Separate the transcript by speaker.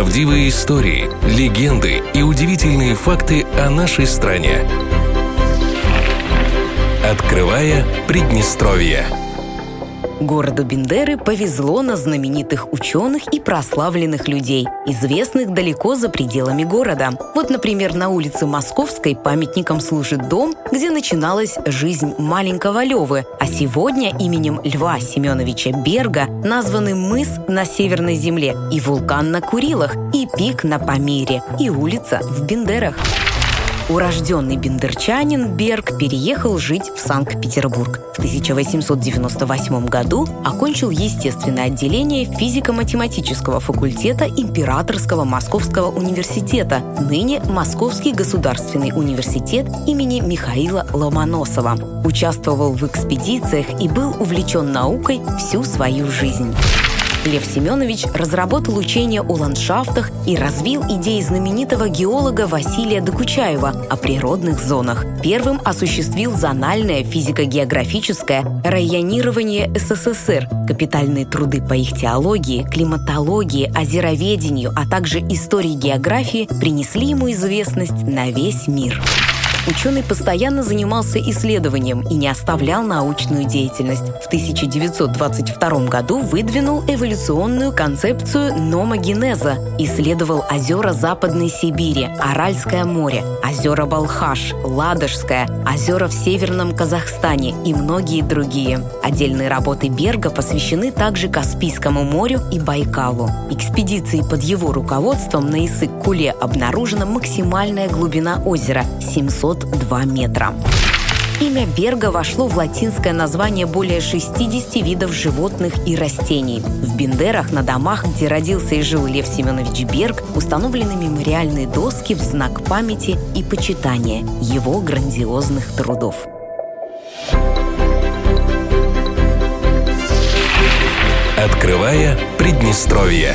Speaker 1: Правдивые истории, легенды и удивительные факты о нашей стране. Открывая Приднестровье.
Speaker 2: Городу Бендеры повезло на знаменитых ученых и прославленных людей, известных далеко за пределами города. Вот, например, на улице Московской памятником служит дом, где начиналась жизнь маленького Левы, а сегодня именем Льва Семеновича Берга названы мыс на Северной земле и вулкан на Курилах, и пик на Памире, и улица в Бендерах. Урожденный бендерчанин Берг переехал жить в Санкт-Петербург. В 1898 году окончил естественное отделение физико-математического факультета Императорского Московского университета, ныне Московский государственный университет имени Михаила Ломоносова. Участвовал в экспедициях и был увлечен наукой всю свою жизнь. Лев Семенович разработал учение о ландшафтах и развил идеи знаменитого геолога Василия Докучаева о природных зонах. Первым осуществил зональное физико-географическое районирование СССР, капитальные труды по их теологии, климатологии, озероведению, а также истории географии принесли ему известность на весь мир. Ученый постоянно занимался исследованием и не оставлял научную деятельность. В 1922 году выдвинул эволюционную концепцию номогенеза, исследовал озера Западной Сибири, Аральское море, озера Балхаш, Ладожское, озера в Северном Казахстане и многие другие. Отдельные работы Берга посвящены также Каспийскому морю и Байкалу. Экспедиции под его руководством на Исык-Куле обнаружена максимальная глубина озера – 702 метра. Имя Берга вошло в латинское название более 60 видов животных и растений. В Бендерах на домах, где родился и жил Лев Семенович Берг, установлены мемориальные доски в знак памяти и почитания его грандиозных трудов.
Speaker 1: Открывая Приднестровье.